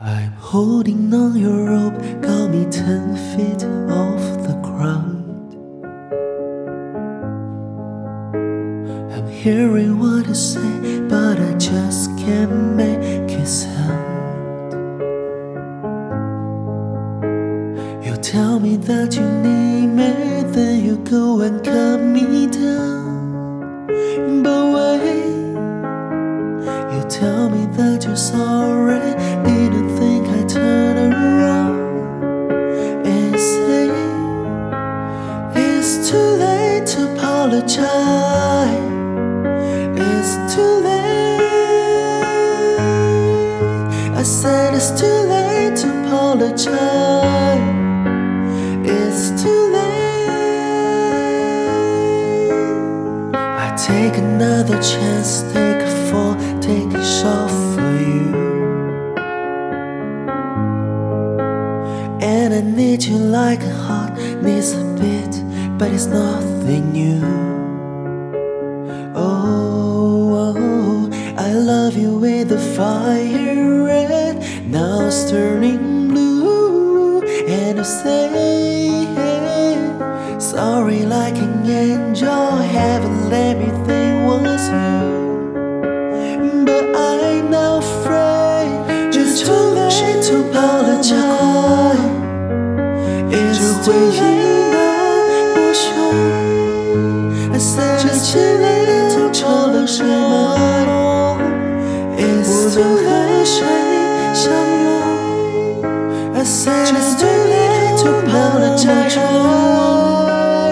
I'm holding on your rope, got me ten feet off the ground. I'm hearing what you say, but I just can't make it sound. You tell me that you need me, then you go and cut me down. That sorry, didn't think I'd turn around and say it's too late to apologize. It's too late. I said it's too late to apologize. It's too late. I take another chance, take a fall, take a shot And I need you like a heart needs a beat, but it's nothing new. Oh, oh, I love you with the fire red, now it's turning blue. And you say, sorry like an angel, heaven let me think I said, it's too late to apologize it's too late to apologize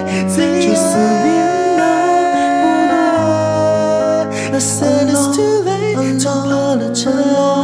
it's too late to apologize it's too late to 了承诺